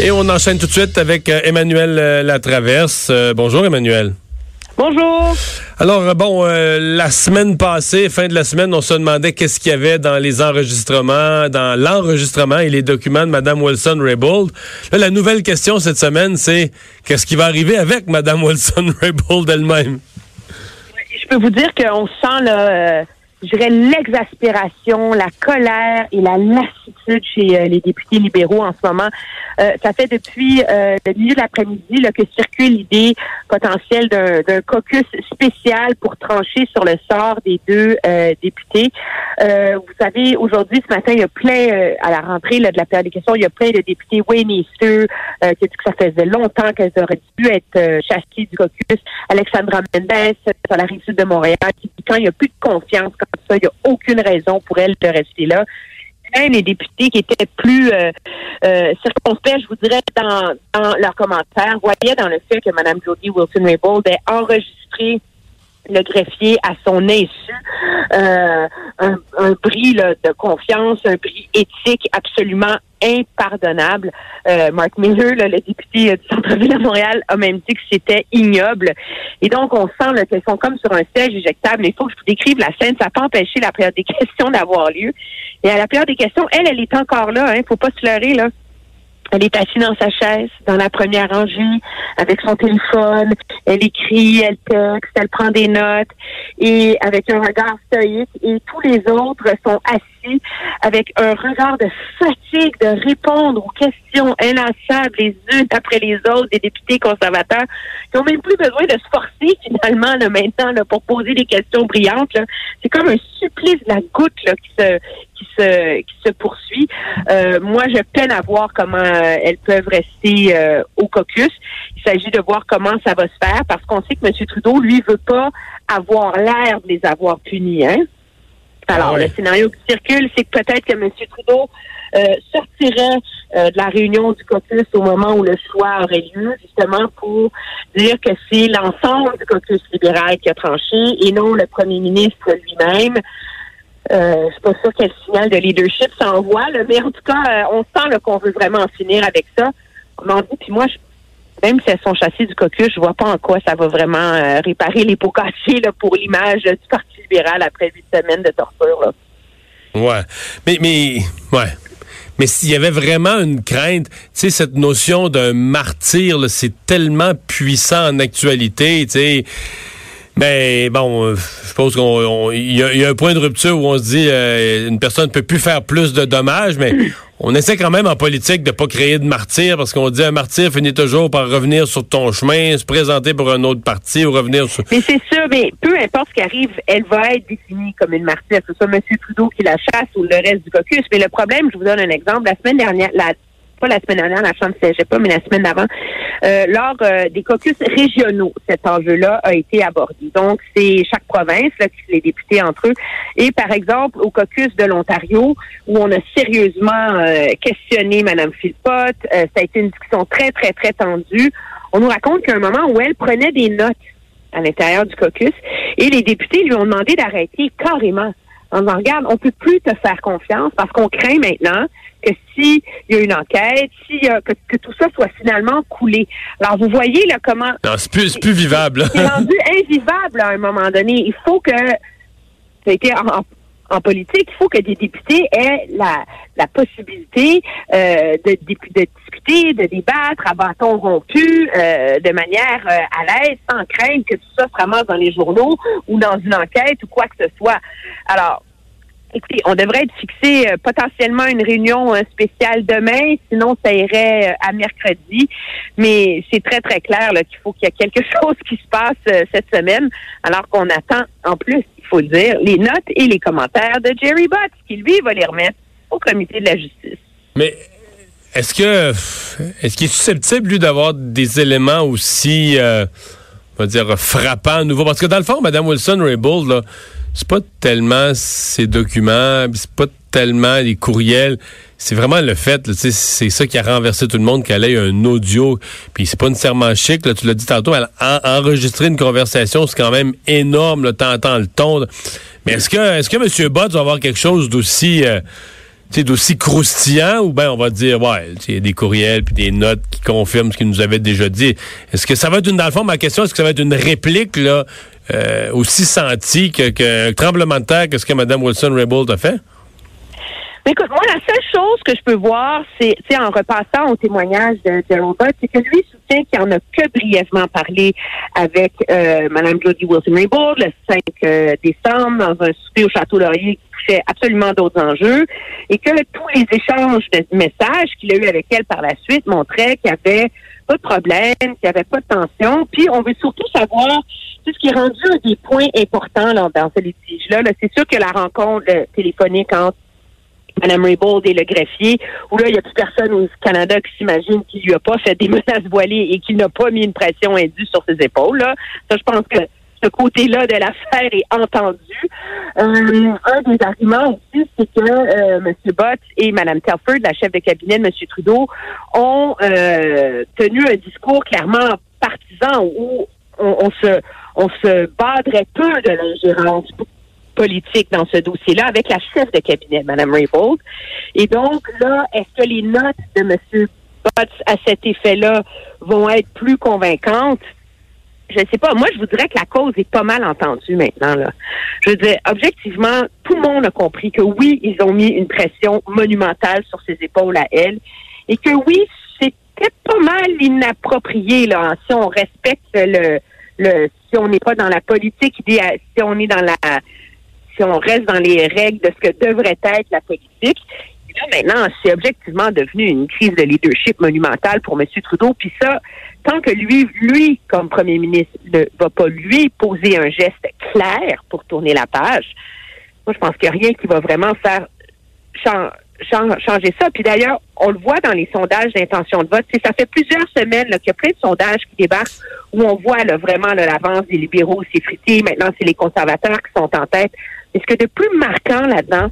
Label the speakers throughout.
Speaker 1: Et on enchaîne tout de suite avec euh, Emmanuel euh, Latraverse. Euh, bonjour Emmanuel.
Speaker 2: Bonjour.
Speaker 1: Alors, bon, la semaine passée, fin de la semaine, on se demandait qu'est-ce qu'il y avait dans les enregistrements, dans l'enregistrement et les documents de Mme Wilson-Raybould. Là, la nouvelle question cette semaine, c'est qu'est-ce qui va arriver avec Mme Wilson-Raybould elle-même?
Speaker 2: Je peux vous dire qu'on sent, là, je dirais, l'exaspération, la colère et la lassitude chez les députés libéraux en ce moment. Euh, ça fait depuis euh, le milieu de l'après-midi que circule l'idée potentielle d'un caucus spécial pour trancher sur le sort des deux euh, députés. vous savez, aujourd'hui, ce matin, il y a plein, à la rentrée de la période des questions, il y a plein de députés Wayne-Easter qui dit que ça faisait longtemps qu'elles auraient dû être chassées du caucus. Alexandra Mendes, sur la rive sud de Montréal, qui dit quand il n'y a plus de confiance il n'y a aucune raison pour elle de rester là. Même les députés qui étaient plus euh, euh, circonspects, je vous dirais, dans, leurs commentaires, voyaient dans le fait que Mme Jody Wilson-Raybould ait enregistré le greffier à son insu euh, un, un bris de confiance, un bris éthique absolument impardonnable. Euh, Mark Miller, le député du centre-ville de Montréal, a même dit que c'était ignoble. Et donc, on sent qu'elles sont comme sur un siège éjectable. Il faut que je vous décrive la scène. Ça n'a pas empêché la période des questions d'avoir lieu. Et à la période des questions, elle, elle est encore là. Hein. Faut pas se leurrer, là. Elle est assise dans sa chaise, dans la première rangée, avec son téléphone. Elle écrit, elle texte, elle prend des notes, et avec un regard stoïque. Et tous les autres sont assis avec un regard de fatigue de répondre aux questions inlassables les unes après les autres des députés conservateurs qui ont même plus besoin de se forcer finalement là, maintenant là, pour poser des questions brillantes. C'est comme un supplice de la goutte là, qui se qui se qui se poursuit. Euh, moi, je peine à voir comment euh, elles peuvent rester euh, au caucus. Il s'agit de voir comment ça va se faire parce qu'on sait que M. Trudeau, lui, veut pas avoir l'air de les avoir punis. Hein? Alors, ah le scénario qui circule, c'est que peut-être que M. Trudeau sortirait de la réunion du caucus au moment où le choix aurait lieu, justement pour dire que c'est l'ensemble du caucus libéral qui a tranché et non le premier ministre lui-même. Euh, suis pas sûre quel signal de leadership s'envoie, mais en tout cas, euh, on sent qu'on veut vraiment en finir avec ça. Comment dit, puis moi, même si elles sont chassées du caucus, je vois pas en quoi ça va vraiment euh, réparer les pots cassés là, pour l'image du Parti libéral après huit semaines de torture. Là.
Speaker 1: Ouais. Mais, mais, ouais. Mais s'il y avait vraiment une crainte, tu sais, cette notion d'un martyr, c'est tellement puissant en actualité, tu sais mais bon, euh, je pense qu'il y, a un point de rupture où on se dit euh, une personne ne peut plus faire plus de dommages, mais on essaie quand même en politique de pas créer de martyr parce qu'on dit un martyr finit toujours par revenir sur ton chemin, se présenter pour un autre parti ou revenir sur.
Speaker 2: Mais c'est sûr, mais peu importe ce qui arrive, elle va être définie comme une martyr, que ce soit M. Trudeau qui la chasse ou le reste du caucus. Mais le problème, je vous donne un exemple. La semaine dernière, la pas la semaine dernière, la Chambre ne pas, mais la semaine d'avant, euh, lors euh, des caucus régionaux, cet enjeu-là a été abordé. Donc, c'est chaque province là, les députés entre eux. Et par exemple, au caucus de l'Ontario, où on a sérieusement euh, questionné Mme Philpott, ça a été une discussion très, très, très tendue. On nous raconte qu'à un moment où elle prenait des notes à l'intérieur du caucus, et les députés lui ont demandé d'arrêter carrément en disant, regarde, on peut plus te faire confiance parce qu'on craint maintenant que s'il y a une enquête, si que, que, tout ça soit finalement coulé. Alors, vous voyez là comment...
Speaker 1: Non, c'est plus, plus vivable.
Speaker 2: C'est rendu invivable à un moment donné. Il faut que... Ça a été en, en politique, il faut que des députés aient la, la possibilité euh, de, de, discuter, de débattre à bâton rompu, euh, de manière euh, à l'aise, sans crainte que tout ça se ramasse dans les journaux ou dans une enquête ou quoi que ce soit. Alors, On devrait être fixé euh, potentiellement une réunion euh, spéciale demain, sinon ça irait euh, à mercredi. Mais c'est très, très clair qu'il faut qu'il y ait quelque chose qui se passe cette semaine, alors qu'on attend en plus, il faut le dire, les notes et les commentaires de Jerry Bott, qui lui va les remettre au comité de la justice.
Speaker 1: Mais est-ce que est-ce qu'il est susceptible, lui, d'avoir des éléments aussi on va dire frappants nouveaux? Parce que dans le fond, Mme Wilson-Raybould, là, c'est pas tellement ces documents, c'est pas tellement les courriels, c'est vraiment le fait, c'est ça qui a renversé tout le monde, qu'elle ait un audio, puis c'est pas nécessairement chic, là, tu l'as dit tantôt, elle a enregistré une conversation, c'est quand même énorme, t'entends le ton. Mais est-ce que est-ce que M. Bott va avoir quelque chose d'aussi... Euh, d'aussi croustillant ou ben on va dire ouais, il y a des courriels puis des notes qui confirment ce qu'il nous avait déjà dit. Est-ce que ça va être une dans le fond ma question est-ce que ça va être une réplique là euh, aussi sentie que, que tremblement de terre que ce que Mme Wilson-Raybould a fait?
Speaker 2: Écoute, moi, la seule chose que je peux voir, c'est, en repassant au témoignage de, de c'est que lui soutient qu'il en a que brièvement parlé avec euh, Mme Jodie Wilson-Raybould le 5 euh, décembre dans un souper au Château Laurier qui touchait absolument d'autres enjeux et que tous les échanges de messages qu'il a eu avec elle par la suite montraient qu'il y avait pas de problème, qu'il n'y avait pas de tension. Puis on veut surtout savoir ce qui est rendu à des points importants là, dans ce litige-là. -là, c'est sûr que la rencontre téléphonique entre Mme Raybould et le greffier, où là, il n'y a plus personne au Canada qui s'imagine qu'il lui a pas fait des menaces voilées et qu'il n'a pas mis une pression indue sur ses épaules. Là. Ça, je pense que ce côté-là de l'affaire est entendu. Euh, un des arguments aussi, c'est que euh, M. Bott et Mme Telford, la chef de cabinet de M. Trudeau, ont euh, tenu un discours clairement partisan où on, on se on se badrait peu de l'ingérence politique dans ce dossier-là avec la chef de cabinet, Mme Raybould. Et donc, là, est-ce que les notes de M. Botts à cet effet-là vont être plus convaincantes? Je ne sais pas. Moi, je vous dirais que la cause est pas mal entendue maintenant. Là. Je veux dire, objectivement, tout le monde a compris que oui, ils ont mis une pression monumentale sur ses épaules à elle et que oui, c'était pas mal inapproprié là, si on respecte le, le si on n'est pas dans la politique, si on est dans la si on reste dans les règles de ce que devrait être la politique. là, maintenant, c'est objectivement devenu une crise de leadership monumentale pour M. Trudeau. Puis ça, tant que lui, lui, comme premier ministre, ne va pas lui poser un geste clair pour tourner la page, moi, je pense qu'il n'y a rien qui va vraiment faire changer ça. Puis d'ailleurs, on le voit dans les sondages d'intention de vote. ça fait plusieurs semaines qu'il y a plein de sondages qui débarquent où on voit vraiment l'avance des libéraux s'effriter. Maintenant, c'est les conservateurs qui sont en tête. Et ce que de plus marquant là-dedans,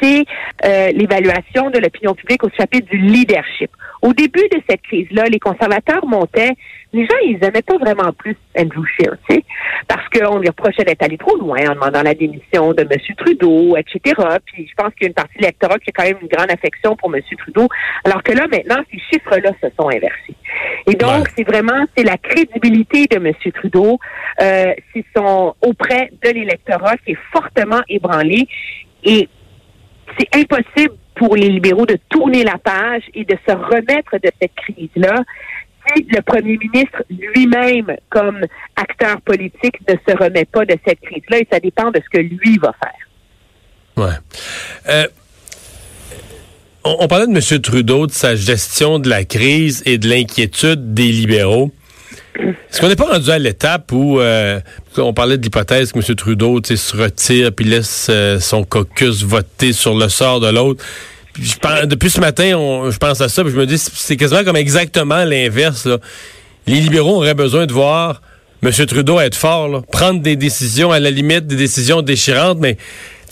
Speaker 2: c'est euh, l'évaluation de l'opinion publique au chapitre du leadership. Au début de cette crise-là, les conservateurs montaient. Les gens, ils n'aimaient pas vraiment plus Andrew Scheer, tu sais, parce qu'on lui reprochait d'être allé trop loin en demandant la démission de M. Trudeau, etc. Puis je pense qu'il y a une partie de l'électorat qui a quand même une grande affection pour M. Trudeau, alors que là, maintenant, ces chiffres-là se sont inversés. Et donc, c'est vraiment, c'est la crédibilité de M. Trudeau, euh, c'est son auprès de l'électorat qui est fortement ébranlé. Et c'est impossible pour les libéraux de tourner la page et de se remettre de cette crise-là si le premier ministre lui-même, comme acteur politique, ne se remet pas de cette crise-là. Et ça dépend de ce que lui va faire.
Speaker 1: Ouais. Euh, on, parlait de M. Trudeau, de sa gestion de la crise et de l'inquiétude des libéraux. Est-ce qu'on n'est pas rendu à l'étape où euh, on parlait de l'hypothèse que M. Trudeau se retire puis laisse euh, son caucus voter sur le sort de l'autre? Depuis ce matin, je pense à ça, puis je me dis c'est quasiment comme exactement l'inverse. Les libéraux auraient besoin de voir M. Trudeau être fort, prendre des décisions, à la limite des décisions déchirantes, mais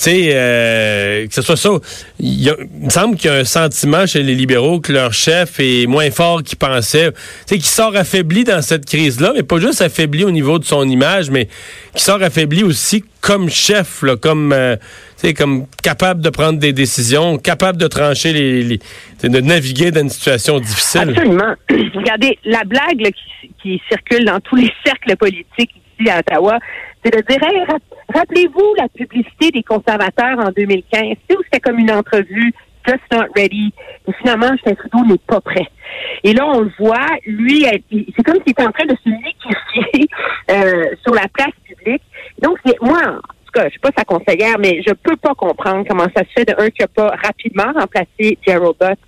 Speaker 1: sais, euh, que ce soit ça. Il, me semble qu'il y a un sentiment chez les libéraux que leur chef est moins fort qu'ils pensaient. Tu sais, qu'il sort affaibli dans cette crise-là, mais pas juste affaibli au niveau de son image, mais qui sort affaibli aussi comme chef, là, comme, euh, comme capable de prendre des décisions, capable de trancher les, de naviguer dans une situation difficile.
Speaker 2: Absolument. Regardez, la blague qui, qui circule dans tous les cercles politiques ici à Ottawa, c'est de dire, rappelez-vous la publicité des conservateurs en 2015, c'était comme une entrevue, just not ready. Mais finalement, Justin Trudeau n'est pas prêt. Et là, on le voit, lui, c'est comme s'il était en train de se liquéfier euh, sur la place publique. Donc, moi, en tout cas, je suis pas sa conseillère, mais je peux pas comprendre comment ça se fait de un qui n'a pas rapidement remplacé Gerald Butt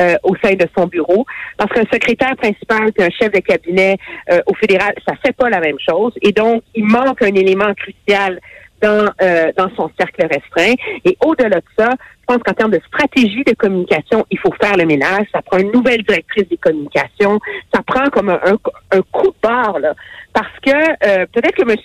Speaker 2: euh, au sein de son bureau. Parce qu'un secrétaire principal et un chef de cabinet euh, au fédéral, ça fait pas la même chose. Et donc, il manque un élément crucial dans, euh, dans son cercle restreint. Et au-delà de ça, je pense qu'en termes de stratégie de communication, il faut faire le ménage. Ça prend une nouvelle directrice des communications. Ça prend comme un, un, coup de barre, là. Parce que peut-être que M.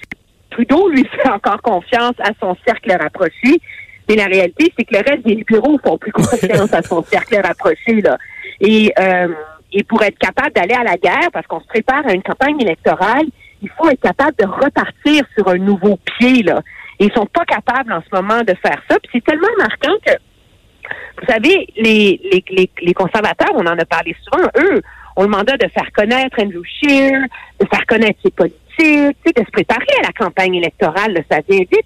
Speaker 2: Trudeau lui fait encore confiance à son cercle rapproché, mais la réalité, c'est que le reste des bureaux font plus confiance à son cercle rapproché. Là. Et, euh, et pour être capable d'aller à la guerre, parce qu'on se prépare à une campagne électorale, il faut être capable de repartir sur un nouveau pied. Là. Et ils sont pas capables en ce moment de faire ça. Puis c'est tellement marquant que Vous savez, les, les, les, les conservateurs, on en a parlé souvent, eux, ont le mandat de faire connaître Andrew Scheer, de faire connaître ses politiques, de se préparer à la campagne électorale, ça vient vite.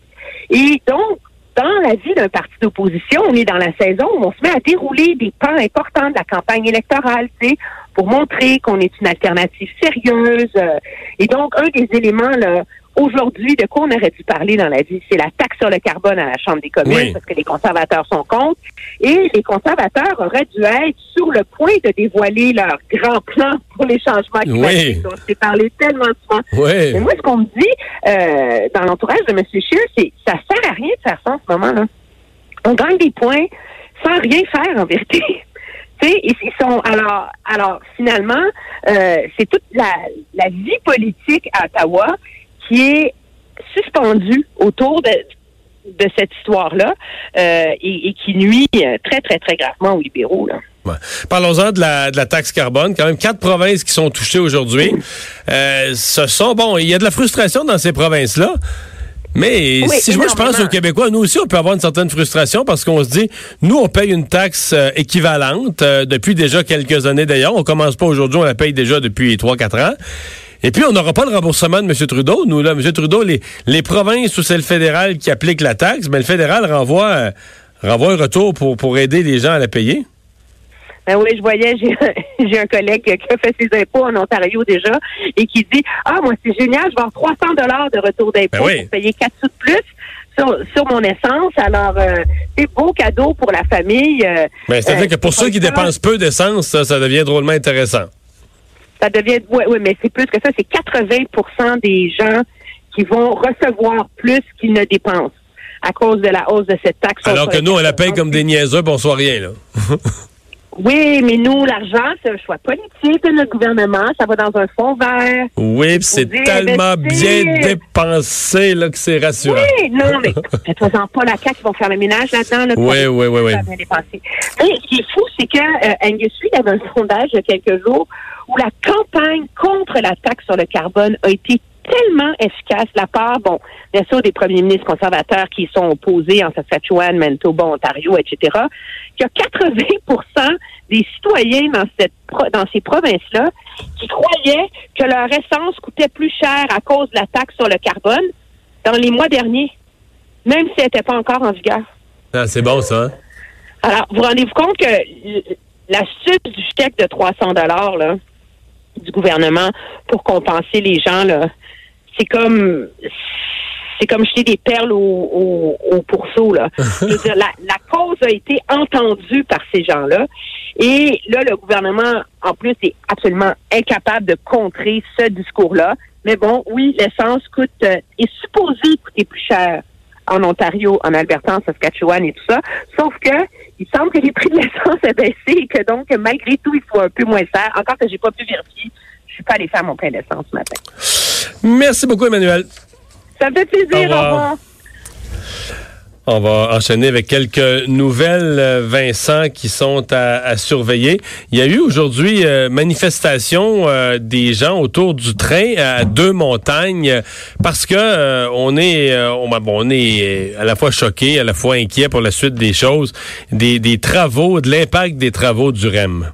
Speaker 2: Et donc, dans la vie d'un parti d'opposition, on est dans la saison où on se met à dérouler des pans importants de la campagne électorale, tu pour montrer qu'on est une alternative sérieuse. Euh, et donc, un des éléments là, Aujourd'hui, de quoi on aurait dû parler dans la vie? C'est la taxe sur le carbone à la Chambre des communes, parce que les conservateurs sont contre. Et les conservateurs auraient dû être sur le point de dévoiler leur grand plan pour les changements climatiques. Oui. On s'est parlé tellement souvent.
Speaker 1: Oui.
Speaker 2: Mais moi, ce qu'on me dit euh, dans l'entourage de M. Scheer, c'est ça sert à rien de faire ça en ce moment-là. On gagne des points sans rien faire, en vérité. ils sont alors alors finalement euh, c'est toute la, la vie politique à Ottawa qui est suspendu autour de, de cette histoire-là euh, et, qui nuit euh, très, très, très gravement aux libéraux. Là.
Speaker 1: Parlons-en de la, de la taxe carbone. Quand même quatre provinces qui sont touchées aujourd'hui. Euh, ce sont, bon, il y a de la frustration dans ces provinces-là. Mais si moi je pense aux Québécois, nous aussi on peut avoir une certaine frustration parce qu'on se dit, nous on paye une taxe équivalente depuis déjà quelques années d'ailleurs. On commence pas aujourd'hui, on la paye déjà depuis 3-4 ans. Et puis, on n'aura pas le remboursement de M. Trudeau. Nous, là, M. Trudeau, les, les provinces où c'est le fédéral qui applique la taxe, mais le fédéral renvoie, euh, renvoie un retour pour, pour aider les gens à la payer.
Speaker 2: Ben oui, je voyais, j'ai un collègue qui a fait ses impôts en Ontario déjà et qui dit Ah, moi, c'est génial, je vais avoir 300 dollars de retour d'impôts ben pour payer 4 sous de plus. Sur, sur, mon essence. Alors, euh, c'est beau cadeau pour la famille. Euh,
Speaker 1: ben, C'est-à-dire que pour ceux qui dépensent peu d'essence, ça, ça devient drôlement intéressant
Speaker 2: ça devient, oui, ouais, mais c'est plus que ça, c'est 80% des gens qui vont recevoir plus qu'ils ne dépensent à cause de la hausse de cette taxe.
Speaker 1: Alors que nous, on la paye comme des niaiseux, on soit rien, là.
Speaker 2: Oui, mais nous, l'argent, c'est un choix politique de notre gouvernement. Ça va dans un fonds vert.
Speaker 1: Oui, c'est tellement bien dépensé là, que c'est rassurant.
Speaker 2: Oui, non, mais faites-en pas la CAQ qui vont faire le ménage là-dedans.
Speaker 1: oui, oui, oui, oui.
Speaker 2: Mais ce qui est fou, c'est que euh, Angus Reid avait un sondage il y a quelques jours où la campagne contre la taxe sur le carbone a été tellement efficace de la part, bon, bien sûr, des premiers ministres conservateurs qui sont opposés en Saskatchewan, Manitoba, Ontario, etc., qu'il y a 80% des citoyens dans, cette, dans ces provinces-là qui croyaient que leur essence coûtait plus cher à cause de la taxe sur le carbone dans les mois derniers, même si elle n'était pas encore en vigueur.
Speaker 1: Ah, c'est bon, ça. Hein?
Speaker 2: Alors, vous rendez-vous compte que l'astuce du chèque de 300 dollars, là, du gouvernement pour compenser les gens, là, c'est comme c'est comme jeter des perles au, au, pourceau. Là. la, la, cause a été entendue par ces gens-là. Et là, le gouvernement, en plus, est absolument incapable de contrer ce discours-là. Mais bon, oui, l'essence coûte euh, est supposée coûter plus cher en Ontario, en Alberta, en Saskatchewan et tout ça. Sauf que il semble que les prix de l'essence aient baissé et que donc, malgré tout, il faut un peu moins cher. Encore que j'ai pas pu vérifier. Je suis pas allé faire mon plein d'essence ce matin.
Speaker 1: Merci beaucoup, Emmanuel.
Speaker 2: Ça me fait plaisir. Au revoir.
Speaker 1: On va enchaîner avec quelques nouvelles, euh, Vincent, qui sont à, surveiller. Il y a eu aujourd'hui euh, manifestation euh, des gens autour du train à deux montagnes parce que on est on, on, est à la fois choqué, à la fois inquiet pour la suite des choses, des travaux, de l'impact des travaux du REM.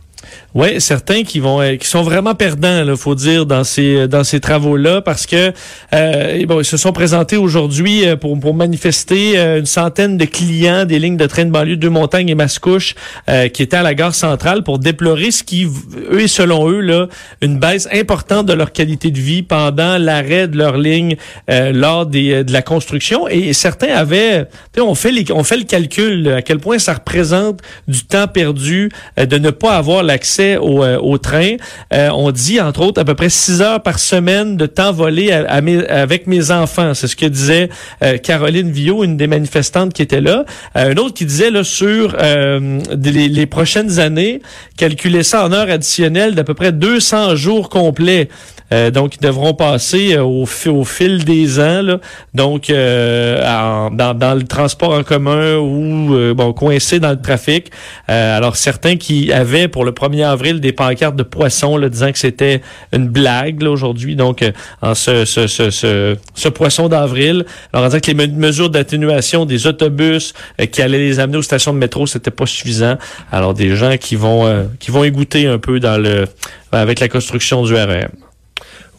Speaker 3: Oui, certains qui vont qui sont vraiment perdants, il faut dire, dans ces dans ces travaux-là, parce que euh, bon, ils se sont présentés aujourd'hui euh, pour, pour manifester euh, une centaine de clients des lignes de train de banlieue de Montagnes et Mascouche euh, qui étaient à la gare centrale pour déplorer ce qui, eux et selon eux, là, une baisse importante de leur qualité de vie pendant l'arrêt de leur ligne lors des, de la construction. Et certains avaient, on fait les, on fait le calcul à quel point ça représente du temps perdu de ne pas avoir l'accès au, euh, train. Euh, on dit, entre autres, à peu près six heures par semaine de temps volé avec mes enfants. C'est ce que disait euh, Caroline Villot, une des manifestantes qui était là. un autre qui disait là sur les, les, prochaines années, calculer ça en heures additionnelles d'à peu près 200 jours complets donc, ils devront passer au, au fil des ans, là, donc dans, dans, le transport en commun ou bon coincés dans le trafic. alors, certains qui avaient pour le 1er avril des pancartes de poissons disant que c'était une blague aujourd'hui, donc en ce, ce, ce, ce, ce poisson d'avril. Alors, on dit que les mesures d'atténuation des autobus qui allaient les amener aux stations de métro, c'était pas suffisant. Alors des gens qui vont euh, qui vont égoutter un peu dans le avec la construction du REM.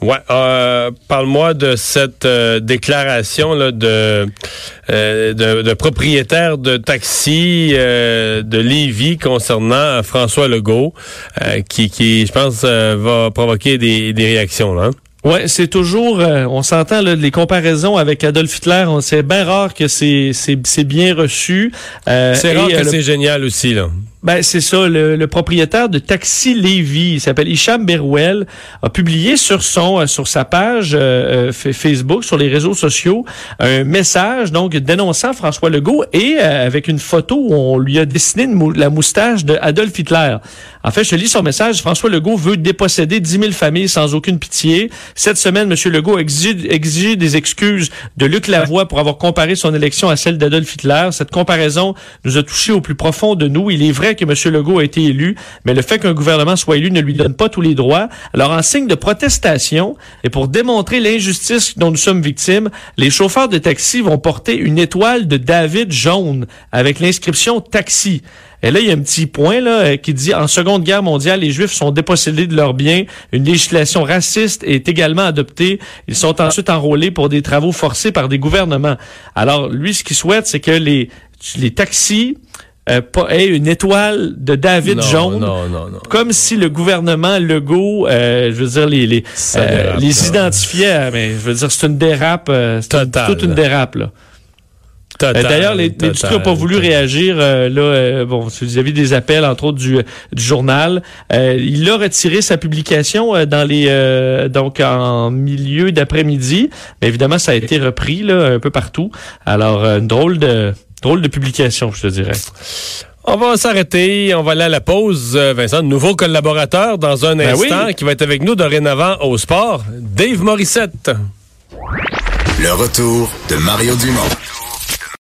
Speaker 1: Ouais, euh, parle-moi de cette euh, déclaration là, de, de, de propriétaire de taxi de Lévis concernant François Legault, qui, qui, je pense, va provoquer des, des réactions là. Hein?
Speaker 3: Ouais, c'est toujours, euh, on s'entend les comparaisons avec Adolf Hitler. C'est bien rare que c'est c'est bien reçu.
Speaker 1: Euh, c'est rare que euh, c'est génial aussi là.
Speaker 3: Ben c'est ça. Le, propriétaire de Taxi Lévis, il s'appelle Hicham Berouel, a publié sur son sur sa page Facebook, sur les réseaux sociaux, un message donc dénonçant François Legault et avec une photo où on lui a dessiné la moustache de Adolf Hitler. En fait, je lis son message. François Legault veut déposséder 10 000 familles sans aucune pitié. Cette semaine, M. Legault a exigé, des excuses de Luc Lavoie pour avoir comparé son élection à celle d'Adolf Hitler. Cette comparaison nous a touchés au plus profond de nous. Il est vrai que M. Legault a été élu, mais le fait qu'un gouvernement soit élu ne lui donne pas tous les droits. Alors, en signe de protestation et pour démontrer l'injustice dont nous sommes victimes, les chauffeurs de taxi vont porter une étoile de David jaune avec l'inscription taxi. Et là, il y a un petit point là euh, qui dit en Seconde Guerre mondiale, les Juifs sont dépossédés de leurs biens. Une législation raciste est également adoptée. Ils sont ensuite enrôlés pour des travaux forcés par des gouvernements. Alors, lui, ce qu'il souhaite, c'est que les, les taxis euh, une étoile de David jaune, comme si le gouvernement Legault, euh, je veux dire, les les, euh, les identifiait. Mais je veux dire, c'est une dérape, c'est toute une dérape là. Euh, d'ailleurs, l'industrie n'a pas voulu réagir. Euh, là, euh, bon, avez des appels, entre autres du, du journal. il a retiré sa publication dans les donc en milieu d'après-midi. Mais évidemment, ça a été repris là un peu partout. Alors, une drôle de drôle de publication, je te dirais.
Speaker 1: On va s'arrêter, on va aller à la pause. Vincent, nouveau collaborateur dans un ben instant qui va être avec nous dorénavant au sport, Dave Morissette.
Speaker 4: Le retour de Mario Dumont